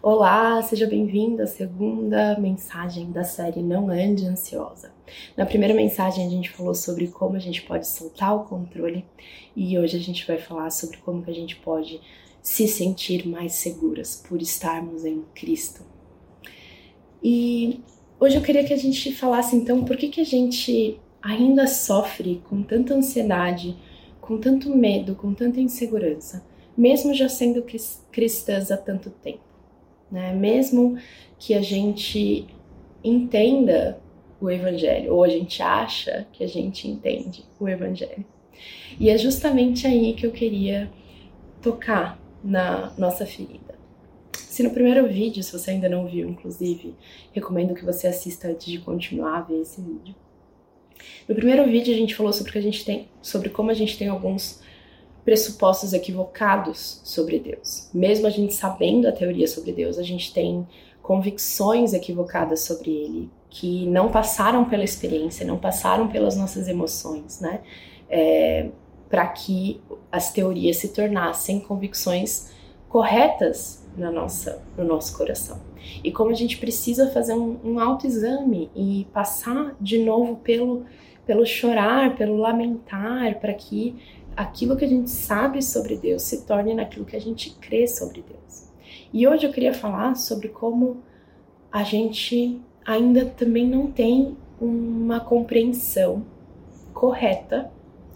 Olá, seja bem-vindo à segunda mensagem da série Não Ande Ansiosa. Na primeira mensagem a gente falou sobre como a gente pode soltar o controle e hoje a gente vai falar sobre como que a gente pode se sentir mais seguras por estarmos em Cristo. E hoje eu queria que a gente falasse então por que, que a gente ainda sofre com tanta ansiedade, com tanto medo, com tanta insegurança, mesmo já sendo cristãs há tanto tempo né? Mesmo que a gente entenda o evangelho, ou a gente acha que a gente entende o evangelho. E é justamente aí que eu queria tocar na nossa ferida. Se no primeiro vídeo, se você ainda não viu, inclusive, recomendo que você assista antes de continuar a ver esse vídeo. No primeiro vídeo a gente falou sobre que a gente tem, sobre como a gente tem alguns pressupostos equivocados sobre Deus. Mesmo a gente sabendo a teoria sobre Deus, a gente tem convicções equivocadas sobre Ele que não passaram pela experiência, não passaram pelas nossas emoções, né? É, Para que as teorias se tornassem convicções corretas na nossa, no nosso coração. E como a gente precisa fazer um, um autoexame e passar de novo pelo, pelo chorar, pelo lamentar, para que aquilo que a gente sabe sobre Deus se torne naquilo que a gente crê sobre Deus. E hoje eu queria falar sobre como a gente ainda também não tem uma compreensão correta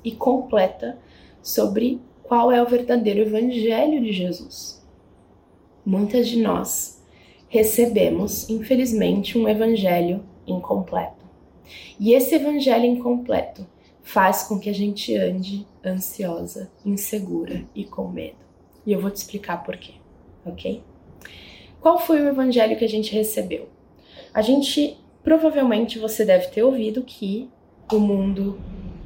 e completa sobre qual é o verdadeiro evangelho de Jesus. Muitas de nós recebemos, infelizmente, um evangelho incompleto. E esse evangelho incompleto faz com que a gente ande ansiosa, insegura e com medo. E eu vou te explicar por quê, ok? Qual foi o evangelho que a gente recebeu? A gente, provavelmente, você deve ter ouvido que o mundo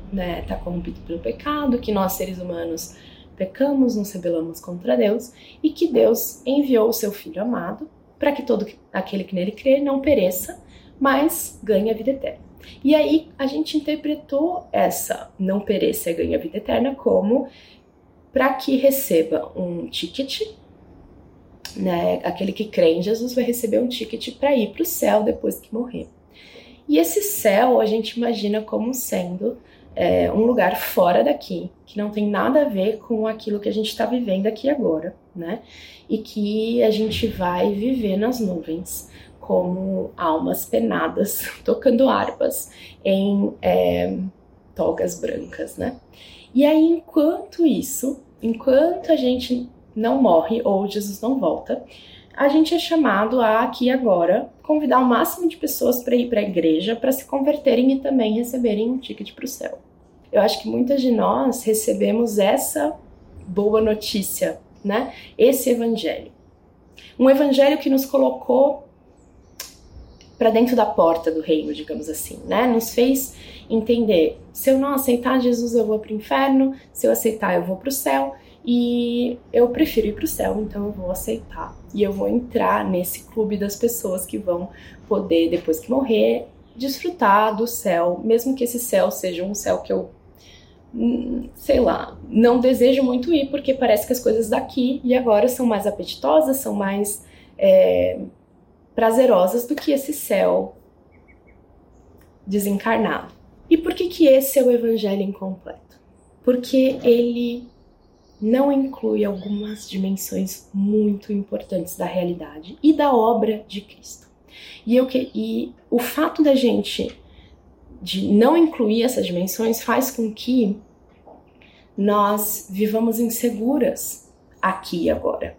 está né, tá corrompido pelo pecado, que nós seres humanos pecamos, nos rebelamos contra Deus e que Deus enviou o seu Filho amado para que todo aquele que nele crê não pereça, mas ganhe a vida eterna. E aí a gente interpretou essa não pereça e ganhe a vida eterna como para que receba um ticket, né? Aquele que crê em Jesus vai receber um ticket para ir para o céu depois que morrer. E esse céu a gente imagina como sendo é, um lugar fora daqui, que não tem nada a ver com aquilo que a gente está vivendo aqui agora, né? E que a gente vai viver nas nuvens como almas penadas tocando harpas em é, togas brancas, né? E aí, enquanto isso, enquanto a gente não morre ou Jesus não volta, a gente é chamado a aqui agora convidar o máximo de pessoas para ir para a igreja para se converterem e também receberem um ticket para o céu. Eu acho que muitas de nós recebemos essa boa notícia, né? Esse evangelho. Um evangelho que nos colocou para dentro da porta do reino, digamos assim, né? Nos fez entender: se eu não aceitar Jesus, eu vou para o inferno, se eu aceitar, eu vou para o céu. E eu prefiro ir para o céu, então eu vou aceitar. E eu vou entrar nesse clube das pessoas que vão poder, depois que morrer, desfrutar do céu, mesmo que esse céu seja um céu que eu, hum, sei lá, não desejo muito ir, porque parece que as coisas daqui e agora são mais apetitosas, são mais. É, prazerosas do que esse céu desencarnado. E por que que esse é o evangelho incompleto? Porque ele não inclui algumas dimensões muito importantes da realidade e da obra de Cristo. E, eu e o fato da gente de não incluir essas dimensões faz com que nós vivamos inseguras aqui e agora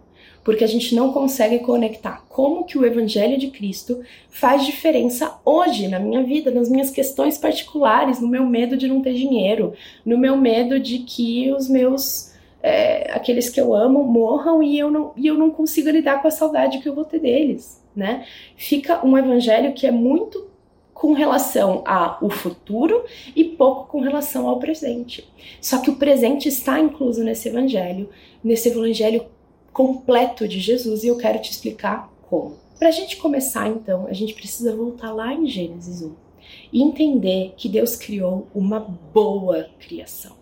porque a gente não consegue conectar como que o evangelho de Cristo faz diferença hoje na minha vida, nas minhas questões particulares, no meu medo de não ter dinheiro, no meu medo de que os meus é, aqueles que eu amo morram e eu não e eu não consigo lidar com a saudade que eu vou ter deles, né? Fica um evangelho que é muito com relação ao futuro e pouco com relação ao presente. Só que o presente está incluso nesse evangelho, nesse evangelho completo de Jesus e eu quero te explicar como. Para a gente começar, então, a gente precisa voltar lá em Gênesis 1 e entender que Deus criou uma boa criação.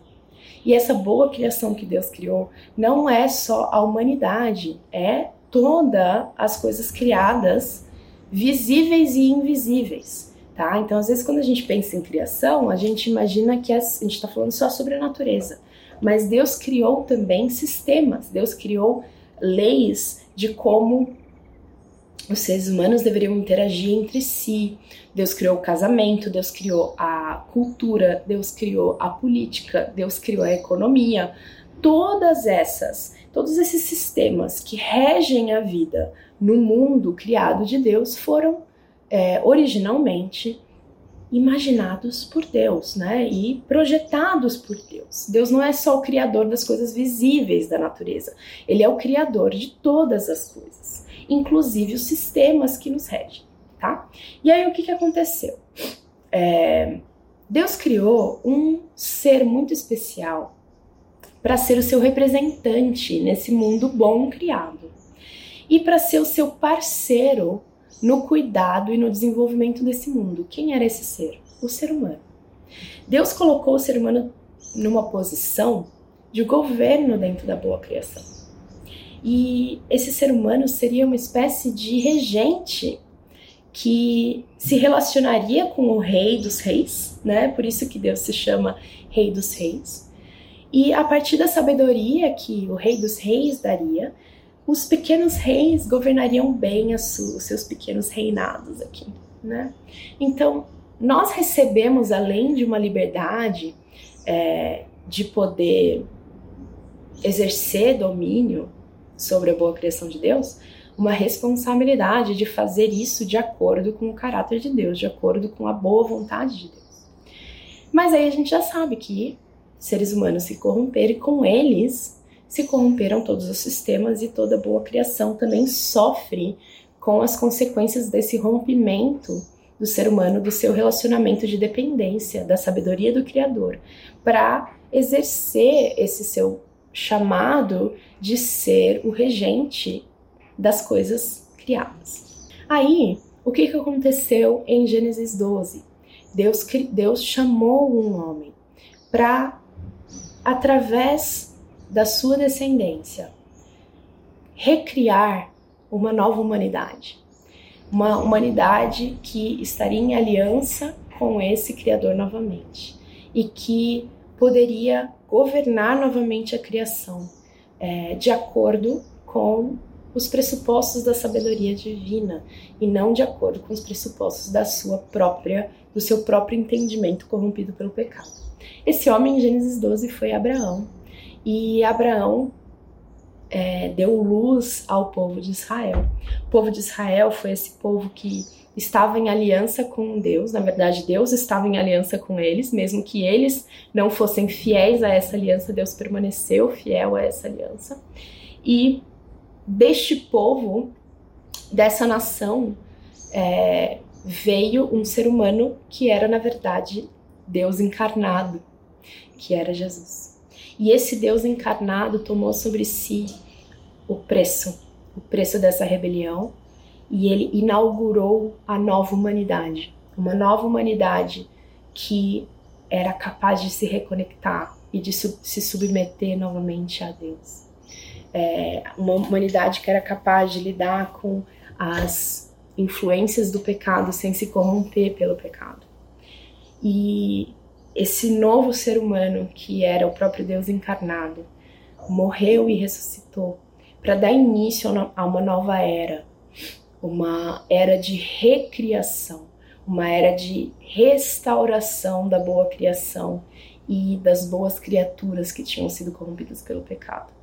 E essa boa criação que Deus criou não é só a humanidade, é todas as coisas criadas, visíveis e invisíveis. Tá? Então, às vezes, quando a gente pensa em criação, a gente imagina que a gente está falando só sobre a natureza. Mas Deus criou também sistemas, Deus criou leis de como os seres humanos deveriam interagir entre si. Deus criou o casamento, Deus criou a cultura, Deus criou a política, Deus criou a economia. Todas essas, todos esses sistemas que regem a vida no mundo criado de Deus foram é, originalmente imaginados por Deus, né? E projetados por Deus. Deus não é só o criador das coisas visíveis da natureza, ele é o criador de todas as coisas, inclusive os sistemas que nos regem, tá? E aí o que, que aconteceu? É, Deus criou um ser muito especial para ser o seu representante nesse mundo bom criado e para ser o seu parceiro no cuidado e no desenvolvimento desse mundo. Quem era esse ser? O ser humano. Deus colocou o ser humano numa posição de governo dentro da boa criação. E esse ser humano seria uma espécie de regente que se relacionaria com o rei dos reis, né? Por isso que Deus se chama rei dos reis. E a partir da sabedoria que o rei dos reis daria, os pequenos reis governariam bem os seus pequenos reinados aqui, né? Então, nós recebemos, além de uma liberdade é, de poder exercer domínio sobre a boa criação de Deus, uma responsabilidade de fazer isso de acordo com o caráter de Deus, de acordo com a boa vontade de Deus. Mas aí a gente já sabe que seres humanos se corromperam e com eles se corromperam todos os sistemas e toda boa criação também sofre com as consequências desse rompimento do ser humano, do seu relacionamento de dependência, da sabedoria do Criador, para exercer esse seu chamado de ser o regente das coisas criadas. Aí, o que, que aconteceu em Gênesis 12? Deus, Deus chamou um homem para, através da sua descendência recriar uma nova humanidade. Uma humanidade que estaria em aliança com esse Criador novamente e que poderia governar novamente a criação é, de acordo com os pressupostos da sabedoria divina e não de acordo com os pressupostos da sua própria, do seu próprio entendimento corrompido pelo pecado. Esse homem em Gênesis 12 foi Abraão, e Abraão é, deu luz ao povo de Israel. O povo de Israel foi esse povo que estava em aliança com Deus, na verdade, Deus estava em aliança com eles, mesmo que eles não fossem fiéis a essa aliança, Deus permaneceu fiel a essa aliança. E deste povo, dessa nação, é, veio um ser humano que era, na verdade, Deus encarnado, que era Jesus. E esse Deus encarnado tomou sobre si o preço, o preço dessa rebelião, e ele inaugurou a nova humanidade, uma nova humanidade que era capaz de se reconectar e de se submeter novamente a Deus. É uma humanidade que era capaz de lidar com as influências do pecado sem se corromper pelo pecado. E esse novo ser humano que era o próprio Deus encarnado morreu e ressuscitou para dar início a uma nova era, uma era de recriação, uma era de restauração da boa criação e das boas criaturas que tinham sido corrompidas pelo pecado.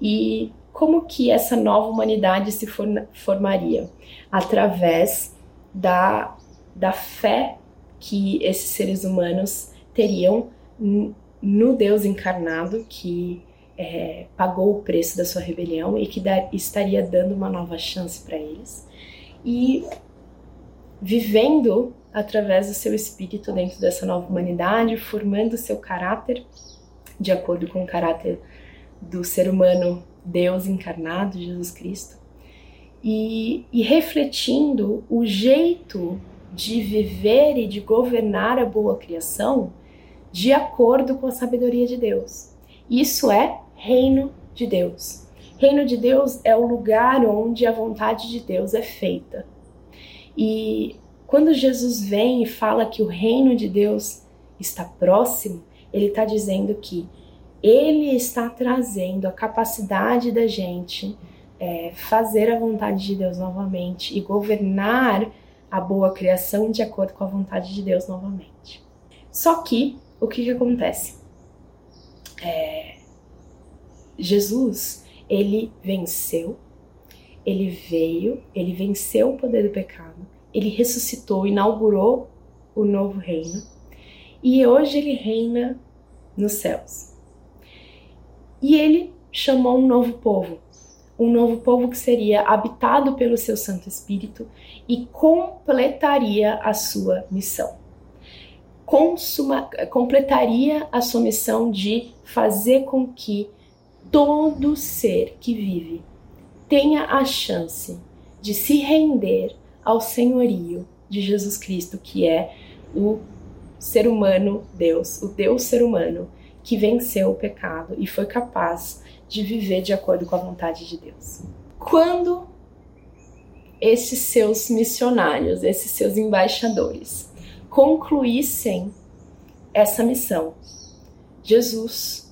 E como que essa nova humanidade se formaria? Através da, da fé que esses seres humanos teriam no Deus encarnado que é, pagou o preço da sua rebelião e que dar, estaria dando uma nova chance para eles. E vivendo através do seu espírito dentro dessa nova humanidade, formando seu caráter de acordo com o caráter do ser humano Deus encarnado, Jesus Cristo, e, e refletindo o jeito de viver e de governar a boa criação de acordo com a sabedoria de Deus. Isso é reino de Deus. Reino de Deus é o lugar onde a vontade de Deus é feita. E quando Jesus vem e fala que o reino de Deus está próximo, ele está dizendo que ele está trazendo a capacidade da gente é, fazer a vontade de Deus novamente e governar a boa criação de acordo com a vontade de Deus novamente. Só que o que, que acontece? É, Jesus ele venceu, ele veio, ele venceu o poder do pecado, ele ressuscitou, inaugurou o novo reino e hoje ele reina nos céus. E ele chamou um novo povo, um novo povo que seria habitado pelo seu Santo Espírito e completaria a sua missão. Consuma, completaria a sua missão de fazer com que todo ser que vive tenha a chance de se render ao senhorio de Jesus Cristo, que é o ser humano Deus, o Deus ser humano que venceu o pecado e foi capaz de viver de acordo com a vontade de Deus. Quando esses seus missionários, esses seus embaixadores, concluíssem essa missão, Jesus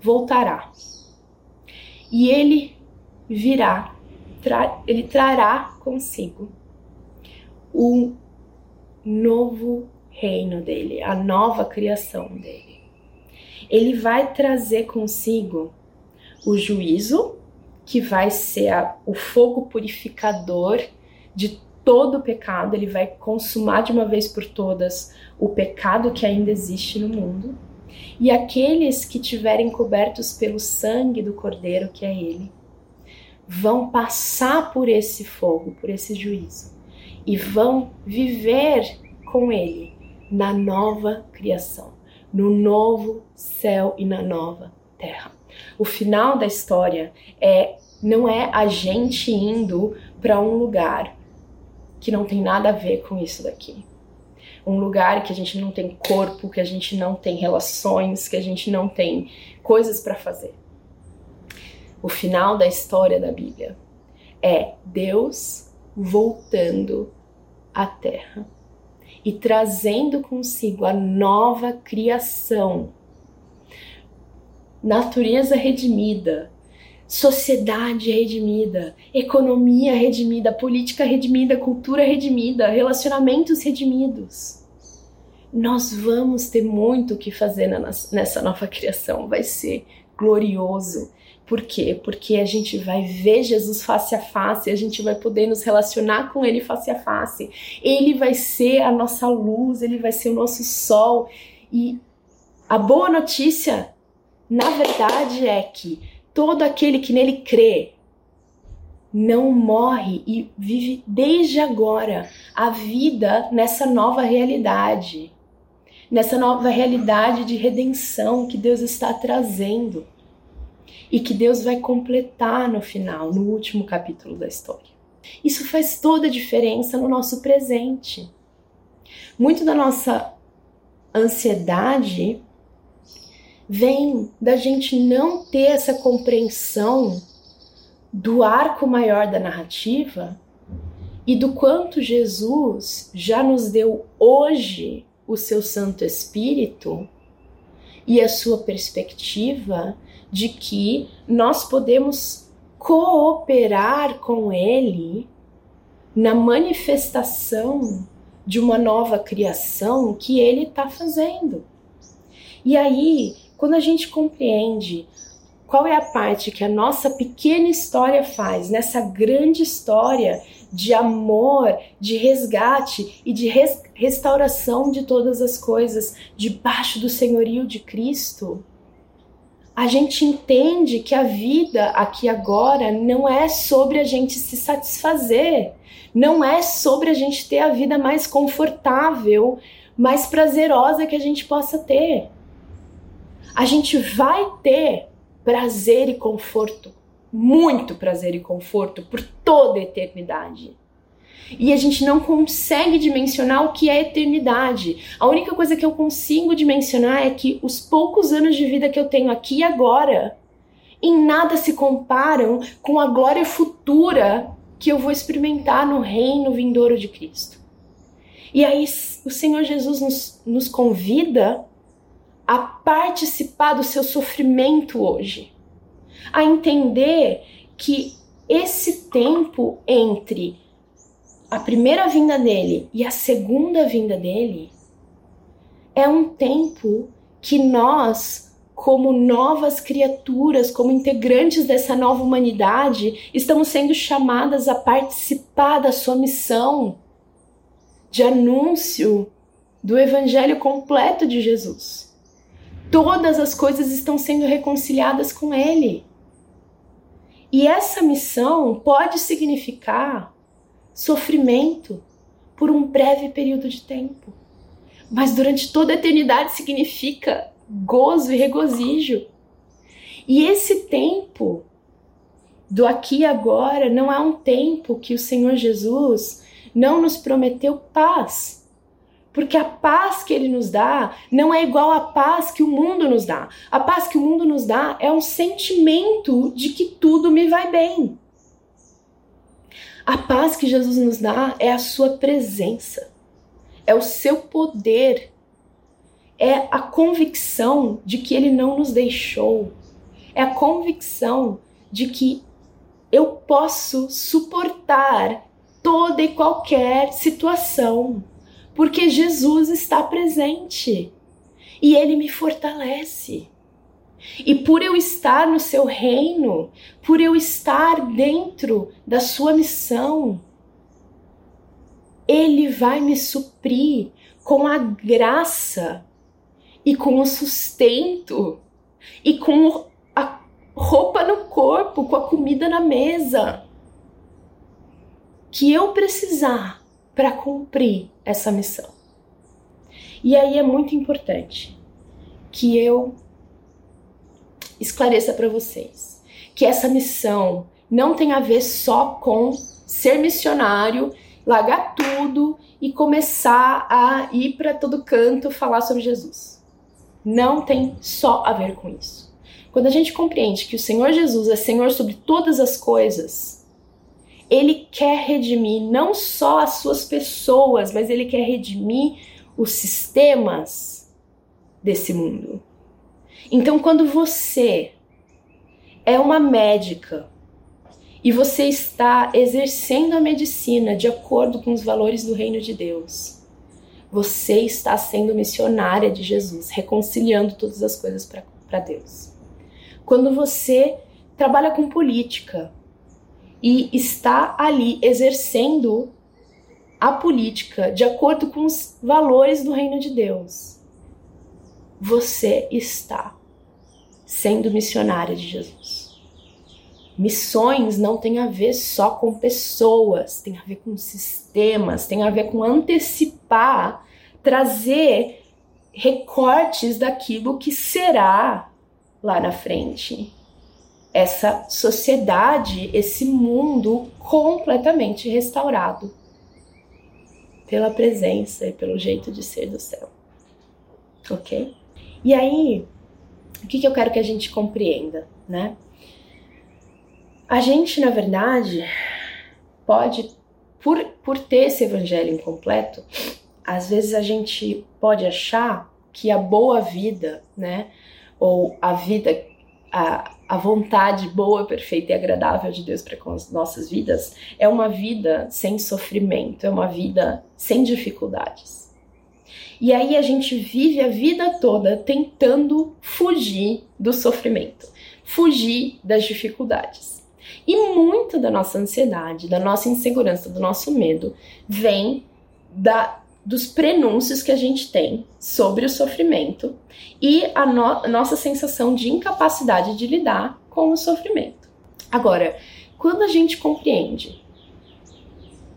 voltará e ele virá, tra ele trará consigo o novo reino dele, a nova criação dele. Ele vai trazer consigo o juízo, que vai ser a, o fogo purificador de todo o pecado, ele vai consumar de uma vez por todas o pecado que ainda existe no mundo. E aqueles que tiverem cobertos pelo sangue do Cordeiro, que é ele, vão passar por esse fogo, por esse juízo, e vão viver com ele na nova criação, no novo céu e na nova terra. O final da história é não é a gente indo para um lugar que não tem nada a ver com isso daqui. Um lugar que a gente não tem corpo, que a gente não tem relações, que a gente não tem coisas para fazer. O final da história da Bíblia é Deus voltando à terra e trazendo consigo a nova criação natureza redimida, sociedade redimida, economia redimida, política redimida, cultura redimida, relacionamentos redimidos. Nós vamos ter muito o que fazer nessa nova criação, vai ser glorioso. Por quê? Porque a gente vai ver Jesus face a face, a gente vai poder nos relacionar com Ele face a face. Ele vai ser a nossa luz, Ele vai ser o nosso sol. E a boa notícia na verdade é que todo aquele que nele crê não morre e vive desde agora a vida nessa nova realidade, nessa nova realidade de redenção que Deus está trazendo e que Deus vai completar no final, no último capítulo da história. Isso faz toda a diferença no nosso presente. Muito da nossa ansiedade vem da gente não ter essa compreensão do arco maior da narrativa e do quanto Jesus já nos deu hoje o seu Santo Espírito e a sua perspectiva de que nós podemos cooperar com Ele na manifestação de uma nova criação que Ele está fazendo. E aí quando a gente compreende qual é a parte que a nossa pequena história faz nessa grande história de amor, de resgate e de res restauração de todas as coisas debaixo do senhorio de Cristo, a gente entende que a vida aqui agora não é sobre a gente se satisfazer, não é sobre a gente ter a vida mais confortável, mais prazerosa que a gente possa ter a gente vai ter prazer e conforto, muito prazer e conforto por toda a eternidade. E a gente não consegue dimensionar o que é eternidade. A única coisa que eu consigo dimensionar é que os poucos anos de vida que eu tenho aqui e agora, em nada se comparam com a glória futura que eu vou experimentar no reino vindouro de Cristo. E aí o Senhor Jesus nos, nos convida a participar do seu sofrimento hoje, a entender que esse tempo entre a primeira vinda dele e a segunda vinda dele é um tempo que nós, como novas criaturas, como integrantes dessa nova humanidade, estamos sendo chamadas a participar da sua missão de anúncio do evangelho completo de Jesus. Todas as coisas estão sendo reconciliadas com ele. E essa missão pode significar sofrimento por um breve período de tempo mas durante toda a eternidade significa gozo e regozijo. E esse tempo do aqui e agora não é um tempo que o Senhor Jesus não nos prometeu paz. Porque a paz que ele nos dá não é igual à paz que o mundo nos dá. A paz que o mundo nos dá é um sentimento de que tudo me vai bem. A paz que Jesus nos dá é a sua presença é o seu poder, é a convicção de que ele não nos deixou, é a convicção de que eu posso suportar toda e qualquer situação, porque Jesus está presente e ele me fortalece. E por eu estar no seu reino, por eu estar dentro da sua missão, ele vai me suprir com a graça e com o sustento e com a roupa no corpo, com a comida na mesa que eu precisar para cumprir essa missão. E aí é muito importante que eu esclareça para vocês que essa missão não tem a ver só com ser missionário largar tudo e começar a ir para todo canto falar sobre Jesus. Não tem só a ver com isso. Quando a gente compreende que o Senhor Jesus é Senhor sobre todas as coisas, ele quer redimir não só as suas pessoas, mas ele quer redimir os sistemas desse mundo. Então, quando você é uma médica e você está exercendo a medicina de acordo com os valores do reino de Deus, você está sendo missionária de Jesus, reconciliando todas as coisas para Deus. Quando você trabalha com política e está ali exercendo a política de acordo com os valores do reino de Deus, você está sendo missionária de Jesus. Missões não tem a ver só com pessoas, tem a ver com sistemas, tem a ver com antecipar, trazer recortes daquilo que será lá na frente. Essa sociedade, esse mundo completamente restaurado pela presença e pelo jeito de ser do céu. Ok? E aí, o que, que eu quero que a gente compreenda, né? A gente, na verdade, pode, por, por ter esse evangelho incompleto, às vezes a gente pode achar que a boa vida, né, ou a vida, a, a vontade boa, perfeita e agradável de Deus para com as nossas vidas é uma vida sem sofrimento, é uma vida sem dificuldades. E aí a gente vive a vida toda tentando fugir do sofrimento, fugir das dificuldades. E muito da nossa ansiedade, da nossa insegurança, do nosso medo vem da, dos prenúncios que a gente tem sobre o sofrimento e a, no, nossa sensação de incapacidade de lidar com o sofrimento. Agora, quando a gente compreende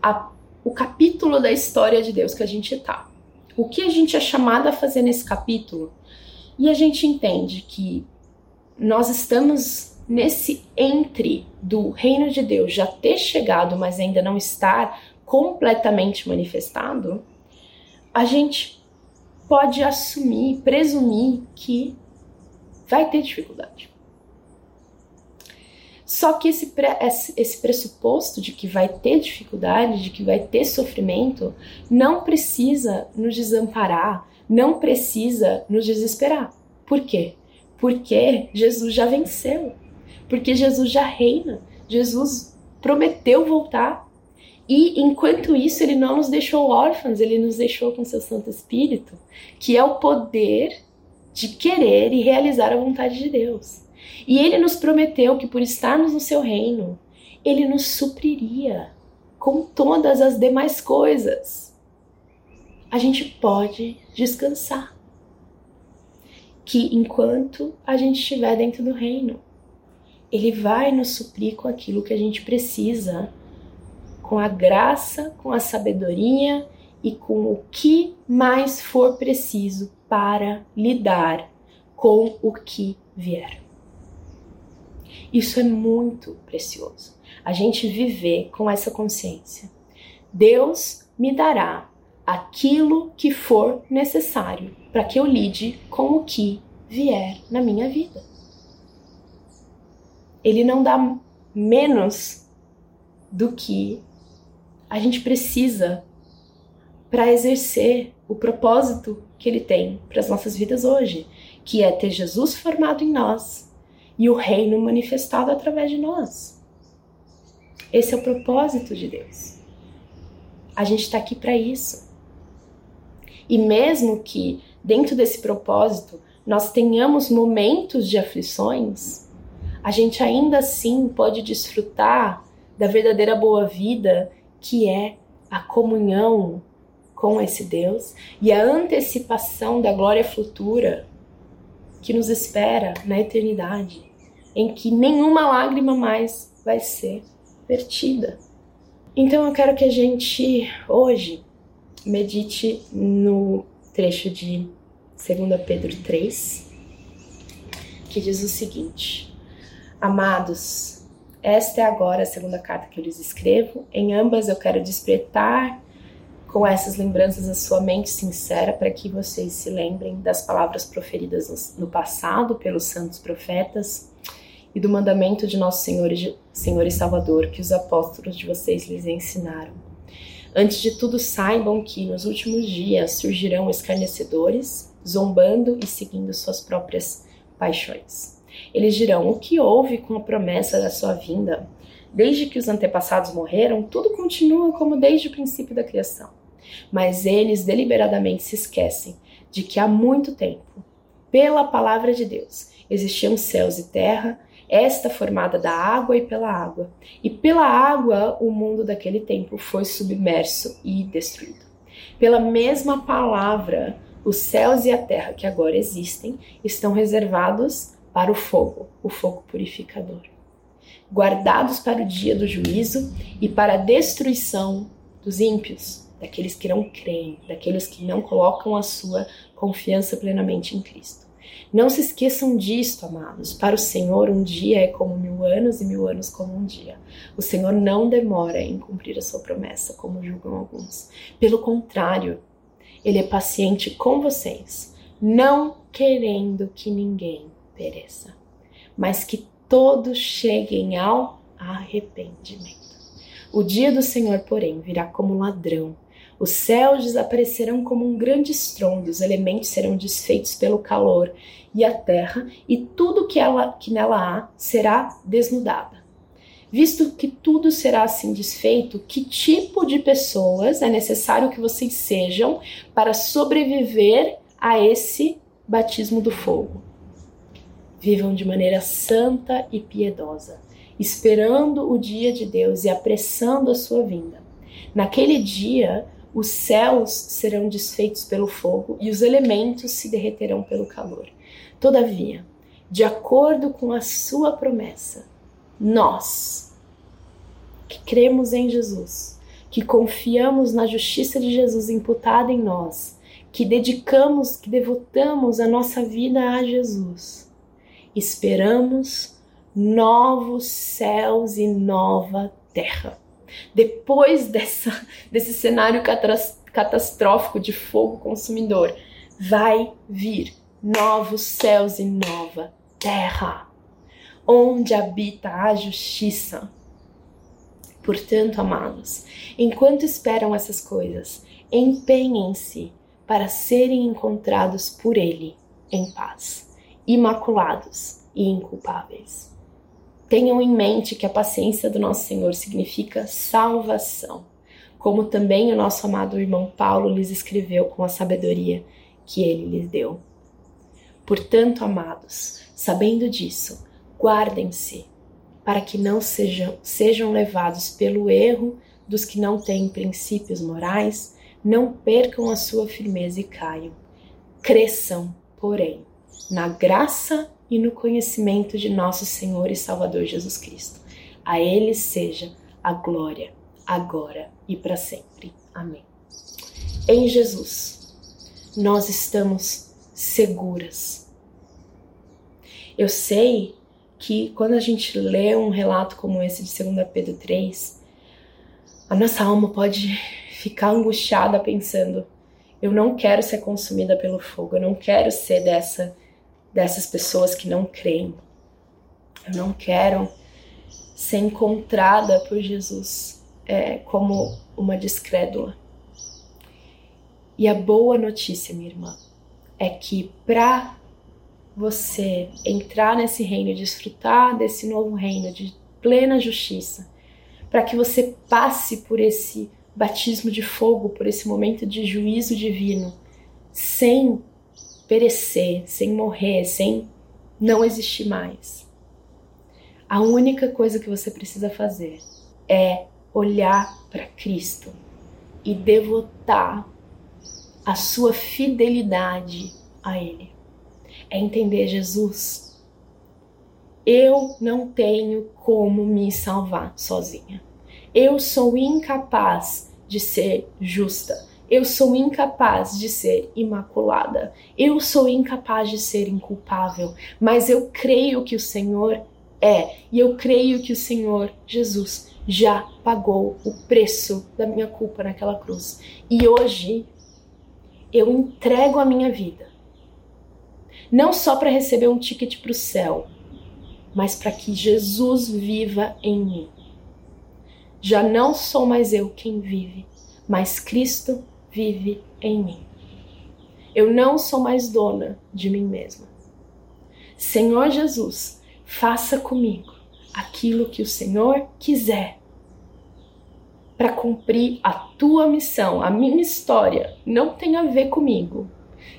a, o capítulo da história de Deus que a gente tá, o que a gente é chamado a fazer nesse capítulo, e a gente entende que nós estamos nesse entre do reino de Deus já ter chegado, mas ainda não estar completamente manifestado, a gente pode assumir, presumir que vai ter dificuldade. Só que esse, esse pressuposto de que vai ter dificuldade, de que vai ter sofrimento, não precisa nos desamparar, não precisa nos desesperar. Por quê? Porque Jesus já venceu. Porque Jesus já reina. Jesus prometeu voltar. E enquanto isso, ele não nos deixou órfãos, ele nos deixou com seu Santo Espírito, que é o poder de querer e realizar a vontade de Deus. E ele nos prometeu que por estarmos no seu reino, ele nos supriria com todas as demais coisas. A gente pode descansar. Que enquanto a gente estiver dentro do reino, ele vai nos suprir com aquilo que a gente precisa, com a graça, com a sabedoria e com o que mais for preciso para lidar com o que vier. Isso é muito precioso. A gente viver com essa consciência. Deus me dará aquilo que for necessário para que eu lide com o que vier na minha vida. Ele não dá menos do que a gente precisa para exercer o propósito que ele tem para as nossas vidas hoje, que é ter Jesus formado em nós e o reino manifestado através de nós. Esse é o propósito de Deus. A gente está aqui para isso. E mesmo que dentro desse propósito nós tenhamos momentos de aflições, a gente ainda assim pode desfrutar da verdadeira boa vida que é a comunhão com esse Deus e a antecipação da glória futura que nos espera na eternidade, em que nenhuma lágrima mais vai ser vertida. Então eu quero que a gente hoje medite no trecho de 2 Pedro 3, que diz o seguinte: Amados, esta é agora a segunda carta que eu lhes escrevo. Em ambas eu quero despertar com essas lembranças a sua mente sincera para que vocês se lembrem das palavras proferidas no passado pelos santos profetas e do mandamento de nosso Senhor e, Senhor e Salvador que os apóstolos de vocês lhes ensinaram. Antes de tudo, saibam que nos últimos dias surgirão escarnecedores, zombando e seguindo suas próprias paixões. Eles dirão: O que houve com a promessa da sua vinda? Desde que os antepassados morreram, tudo continua como desde o princípio da criação. Mas eles deliberadamente se esquecem de que há muito tempo, pela palavra de Deus, existiam céus e terra, esta formada da água e pela água. E pela água o mundo daquele tempo foi submerso e destruído. Pela mesma palavra, os céus e a terra que agora existem estão reservados para o fogo, o fogo purificador, guardados para o dia do juízo e para a destruição dos ímpios daqueles que não creem, daqueles que não colocam a sua confiança plenamente em Cristo. Não se esqueçam disto, amados. Para o Senhor, um dia é como mil anos e mil anos como um dia. O Senhor não demora em cumprir a sua promessa, como julgam alguns. Pelo contrário, Ele é paciente com vocês, não querendo que ninguém pereça, mas que todos cheguem ao arrependimento. O dia do Senhor, porém, virá como ladrão os céus desaparecerão como um grande estrondo, os elementos serão desfeitos pelo calor, e a terra e tudo que, ela, que nela há será desnudada. Visto que tudo será assim desfeito, que tipo de pessoas é necessário que vocês sejam para sobreviver a esse batismo do fogo? Vivam de maneira santa e piedosa, esperando o dia de Deus e apressando a sua vinda. Naquele dia, os céus serão desfeitos pelo fogo e os elementos se derreterão pelo calor. Todavia, de acordo com a sua promessa, nós que cremos em Jesus, que confiamos na justiça de Jesus imputada em nós, que dedicamos, que devotamos a nossa vida a Jesus, esperamos novos céus e nova terra depois dessa, desse cenário catastrófico de fogo consumidor, vai vir novos céus e nova terra. onde habita a justiça. Portanto, amados, enquanto esperam essas coisas, empenhem-se para serem encontrados por Ele em paz, imaculados e inculpáveis. Tenham em mente que a paciência do nosso Senhor significa salvação, como também o nosso amado irmão Paulo lhes escreveu com a sabedoria que ele lhes deu. Portanto, amados, sabendo disso, guardem-se para que não sejam, sejam levados pelo erro dos que não têm princípios morais, não percam a sua firmeza e caiam. Cresçam, porém, na graça e no conhecimento de nosso Senhor e Salvador Jesus Cristo. A Ele seja a glória, agora e para sempre. Amém. Em Jesus, nós estamos seguras. Eu sei que quando a gente lê um relato como esse de 2 Pedro 3, a nossa alma pode ficar angustiada pensando: eu não quero ser consumida pelo fogo, eu não quero ser dessa dessas pessoas que não creem. Eu não quero ser encontrada por Jesus é, como uma descrédula. E a boa notícia, minha irmã, é que para você entrar nesse reino, desfrutar desse novo reino de plena justiça, para que você passe por esse batismo de fogo, por esse momento de juízo divino, sem perecer, sem morrer, sem não existir mais. A única coisa que você precisa fazer é olhar para Cristo e devotar a sua fidelidade a Ele. É entender Jesus. Eu não tenho como me salvar sozinha. Eu sou incapaz de ser justa. Eu sou incapaz de ser imaculada. Eu sou incapaz de ser inculpável. Mas eu creio que o Senhor é. E eu creio que o Senhor Jesus já pagou o preço da minha culpa naquela cruz. E hoje eu entrego a minha vida. Não só para receber um ticket para o céu, mas para que Jesus viva em mim. Já não sou mais eu quem vive, mas Cristo vive em mim. Eu não sou mais dona de mim mesma. Senhor Jesus, faça comigo aquilo que o Senhor quiser para cumprir a tua missão. A minha história não tem a ver comigo,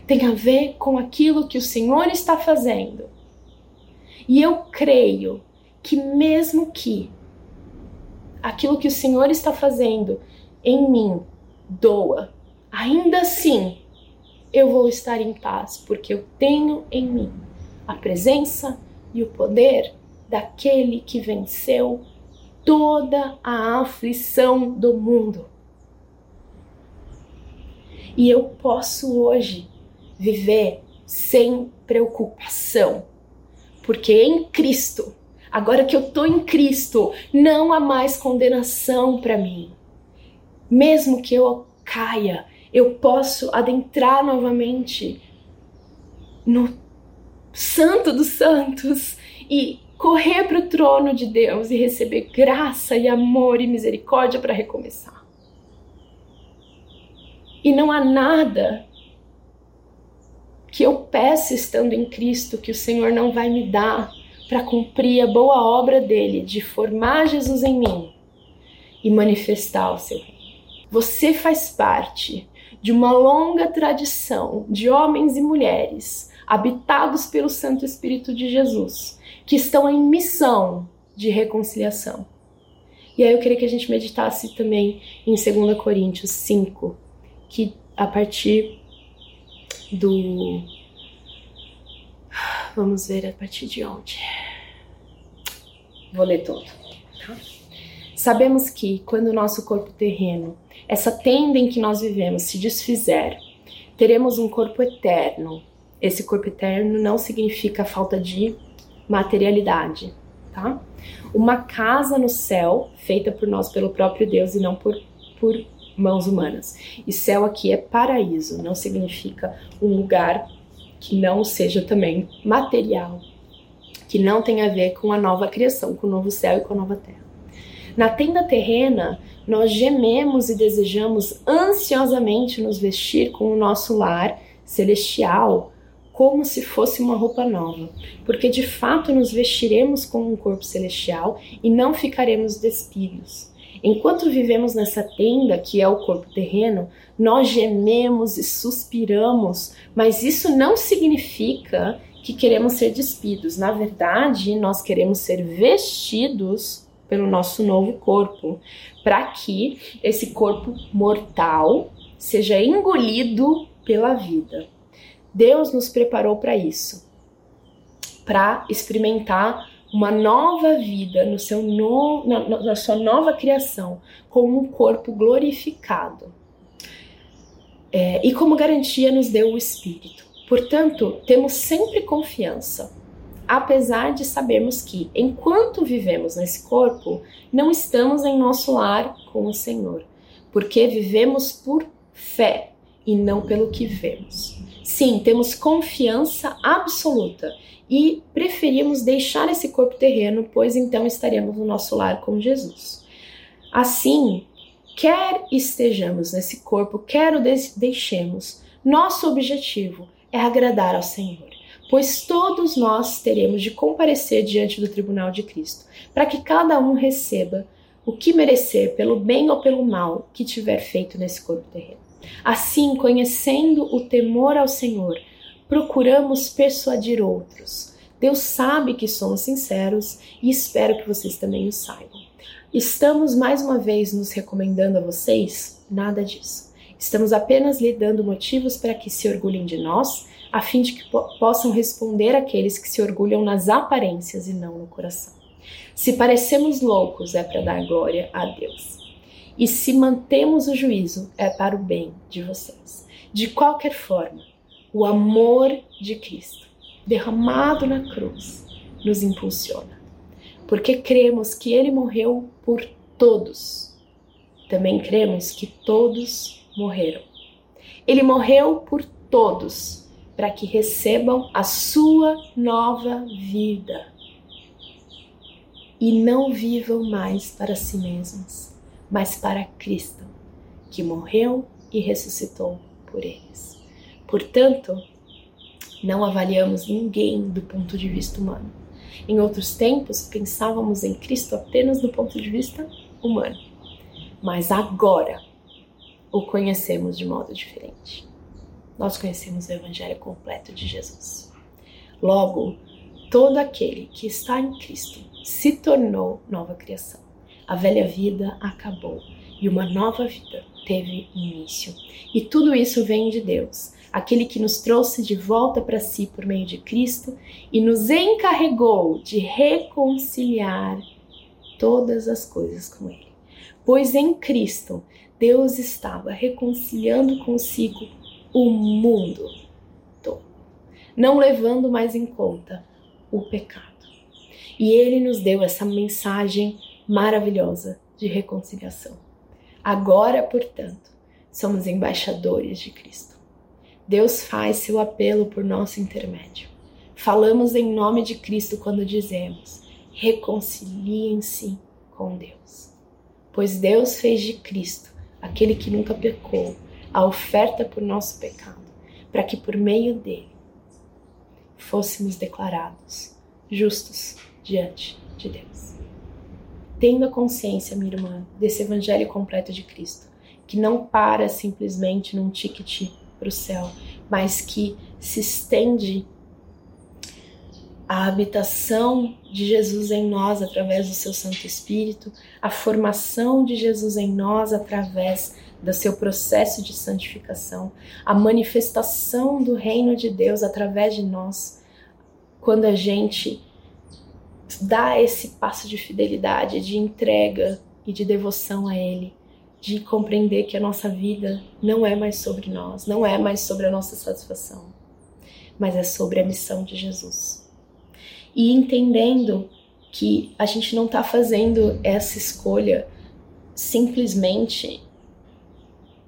tem a ver com aquilo que o Senhor está fazendo. E eu creio que, mesmo que aquilo que o Senhor está fazendo em mim doa, ainda assim eu vou estar em paz, porque eu tenho em mim a presença e o poder daquele que venceu toda a aflição do mundo. E eu posso hoje viver sem preocupação, porque em Cristo, agora que eu tô em Cristo, não há mais condenação para mim. Mesmo que eu caia, eu posso adentrar novamente no Santo dos Santos e correr para o trono de Deus e receber graça e amor e misericórdia para recomeçar. E não há nada que eu peça estando em Cristo que o Senhor não vai me dar para cumprir a boa obra dele de formar Jesus em mim e manifestar o seu reino. Você faz parte de uma longa tradição de homens e mulheres habitados pelo Santo Espírito de Jesus, que estão em missão de reconciliação. E aí eu queria que a gente meditasse também em 2 Coríntios 5, que a partir do. Vamos ver a partir de onde? Vou ler todo. Sabemos que quando o nosso corpo terreno essa tenda em que nós vivemos se desfizer, teremos um corpo eterno. Esse corpo eterno não significa falta de materialidade, tá? Uma casa no céu, feita por nós pelo próprio Deus e não por, por mãos humanas. E céu aqui é paraíso, não significa um lugar que não seja também material, que não tem a ver com a nova criação, com o novo céu e com a nova terra. Na tenda terrena, nós gememos e desejamos ansiosamente nos vestir com o nosso lar celestial, como se fosse uma roupa nova, porque de fato nos vestiremos com um corpo celestial e não ficaremos despidos. Enquanto vivemos nessa tenda, que é o corpo terreno, nós gememos e suspiramos, mas isso não significa que queremos ser despidos. Na verdade, nós queremos ser vestidos pelo nosso novo corpo, para que esse corpo mortal seja engolido pela vida. Deus nos preparou para isso, para experimentar uma nova vida no seu no, na, na sua nova criação, com um corpo glorificado. É, e como garantia nos deu o Espírito. Portanto, temos sempre confiança, apesar de sabermos que, enquanto vivemos nesse corpo, não estamos em nosso lar com o Senhor, porque vivemos por fé e não pelo que vemos. Sim, temos confiança absoluta e preferimos deixar esse corpo terreno, pois então estaremos no nosso lar com Jesus. Assim, quer estejamos nesse corpo, quer o deixemos, nosso objetivo é agradar ao Senhor, pois todos nós teremos de comparecer diante do tribunal de Cristo, para que cada um receba o que merecer pelo bem ou pelo mal que tiver feito nesse corpo terreno. Assim, conhecendo o temor ao Senhor, procuramos persuadir outros. Deus sabe que somos sinceros e espero que vocês também o saibam. Estamos mais uma vez nos recomendando a vocês? Nada disso. Estamos apenas lhe dando motivos para que se orgulhem de nós, a fim de que po possam responder àqueles que se orgulham nas aparências e não no coração. Se parecemos loucos, é para dar glória a Deus. E se mantemos o juízo, é para o bem de vocês. De qualquer forma, o amor de Cristo, derramado na cruz, nos impulsiona. Porque cremos que ele morreu por todos. Também cremos que todos morreram. Ele morreu por todos, para que recebam a sua nova vida e não vivam mais para si mesmos, mas para Cristo, que morreu e ressuscitou por eles. Portanto, não avaliamos ninguém do ponto de vista humano. Em outros tempos, pensávamos em Cristo apenas do ponto de vista humano. Mas agora o conhecemos de modo diferente. Nós conhecemos o Evangelho completo de Jesus. Logo, todo aquele que está em Cristo se tornou nova criação. A velha vida acabou e uma nova vida teve início. E tudo isso vem de Deus, aquele que nos trouxe de volta para si por meio de Cristo e nos encarregou de reconciliar todas as coisas com Ele. Pois em Cristo, Deus estava reconciliando consigo o mundo todo, não levando mais em conta o pecado. E Ele nos deu essa mensagem maravilhosa de reconciliação. Agora, portanto, somos embaixadores de Cristo. Deus faz seu apelo por nosso intermédio. Falamos em nome de Cristo quando dizemos: reconciliem-se com Deus. Pois Deus fez de Cristo, aquele que nunca pecou, a oferta por nosso pecado, para que por meio dele fôssemos declarados justos diante de Deus. Tendo a consciência, minha irmã, desse evangelho completo de Cristo, que não para simplesmente num ticket para o céu, mas que se estende a habitação de Jesus em nós através do seu Santo Espírito, a formação de Jesus em nós através do seu processo de santificação, a manifestação do reino de Deus através de nós, quando a gente dá esse passo de fidelidade, de entrega e de devoção a Ele de compreender que a nossa vida não é mais sobre nós, não é mais sobre a nossa satisfação, mas é sobre a missão de Jesus. E entendendo que a gente não está fazendo essa escolha simplesmente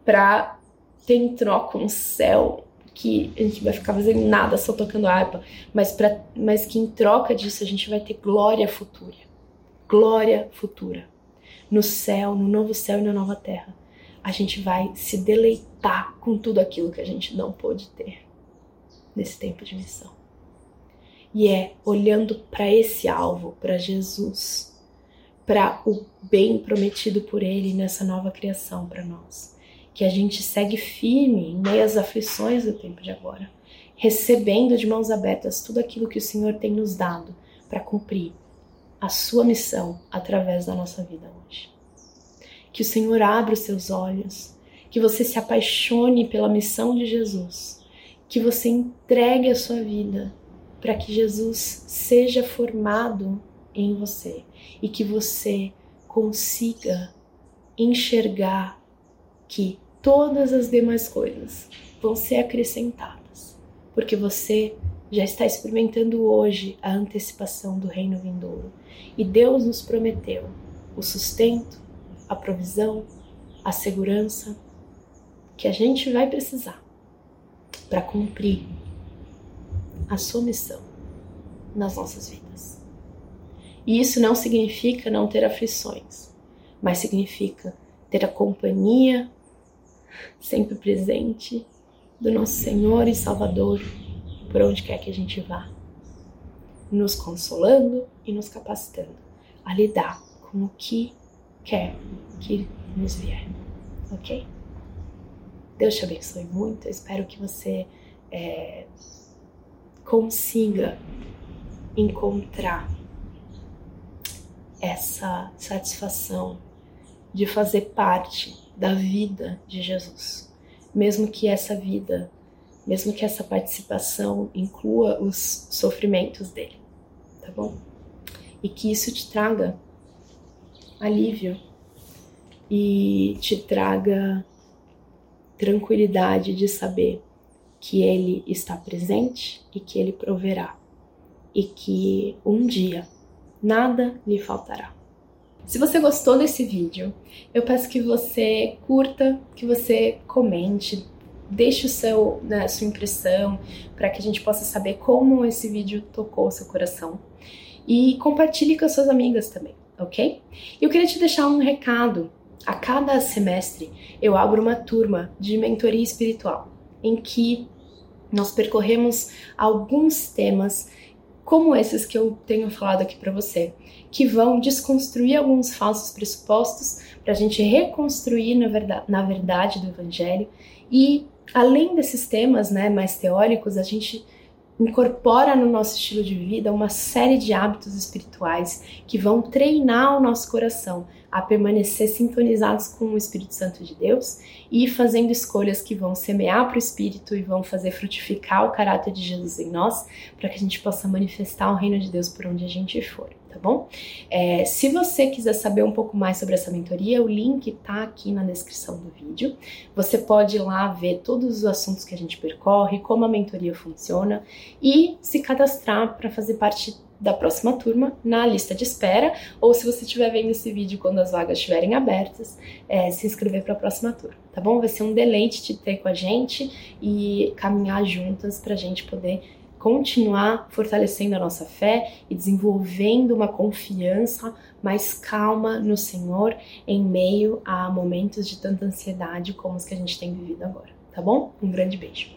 para ter em troca um céu que a gente vai ficar fazendo nada, só tocando harpa, mas, pra, mas que em troca disso a gente vai ter glória futura. Glória futura. No céu, no novo céu e na nova terra. A gente vai se deleitar com tudo aquilo que a gente não pôde ter nesse tempo de missão. E é olhando para esse alvo, para Jesus, para o bem prometido por Ele nessa nova criação para nós que a gente segue firme em meio às aflições do tempo de agora, recebendo de mãos abertas tudo aquilo que o Senhor tem nos dado para cumprir a sua missão através da nossa vida hoje. Que o Senhor abra os seus olhos, que você se apaixone pela missão de Jesus, que você entregue a sua vida para que Jesus seja formado em você e que você consiga enxergar que todas as demais coisas vão ser acrescentadas, porque você já está experimentando hoje a antecipação do reino vindouro. E Deus nos prometeu o sustento, a provisão, a segurança que a gente vai precisar para cumprir a sua missão nas nossas vidas. E isso não significa não ter aflições, mas significa ter a companhia sempre presente do nosso Senhor e Salvador por onde quer que a gente vá, nos consolando e nos capacitando a lidar com o que quer que nos vier, ok? Deus te abençoe muito. Eu espero que você é, consiga encontrar essa satisfação de fazer parte da vida de Jesus. Mesmo que essa vida, mesmo que essa participação inclua os sofrimentos dele, tá bom? E que isso te traga alívio e te traga tranquilidade de saber que ele está presente e que ele proverá e que um dia nada lhe faltará. Se você gostou desse vídeo, eu peço que você curta, que você comente, deixe o seu, né, sua impressão para que a gente possa saber como esse vídeo tocou o seu coração. E compartilhe com as suas amigas também, ok? Eu queria te deixar um recado. A cada semestre eu abro uma turma de mentoria espiritual em que nós percorremos alguns temas como esses que eu tenho falado aqui para você, que vão desconstruir alguns falsos pressupostos para a gente reconstruir na verdade, na verdade do Evangelho. E além desses temas né, mais teóricos, a gente incorpora no nosso estilo de vida uma série de hábitos espirituais que vão treinar o nosso coração a permanecer sintonizados com o Espírito Santo de Deus e fazendo escolhas que vão semear para o Espírito e vão fazer frutificar o caráter de Jesus em nós, para que a gente possa manifestar o reino de Deus por onde a gente for, tá bom? É, se você quiser saber um pouco mais sobre essa mentoria, o link tá aqui na descrição do vídeo. Você pode ir lá ver todos os assuntos que a gente percorre, como a mentoria funciona e se cadastrar para fazer parte da próxima turma na lista de espera, ou se você estiver vendo esse vídeo quando as vagas estiverem abertas, é, se inscrever para a próxima turma, tá bom? Vai ser um deleite te ter com a gente e caminhar juntas para a gente poder continuar fortalecendo a nossa fé e desenvolvendo uma confiança mais calma no Senhor em meio a momentos de tanta ansiedade como os que a gente tem vivido agora, tá bom? Um grande beijo.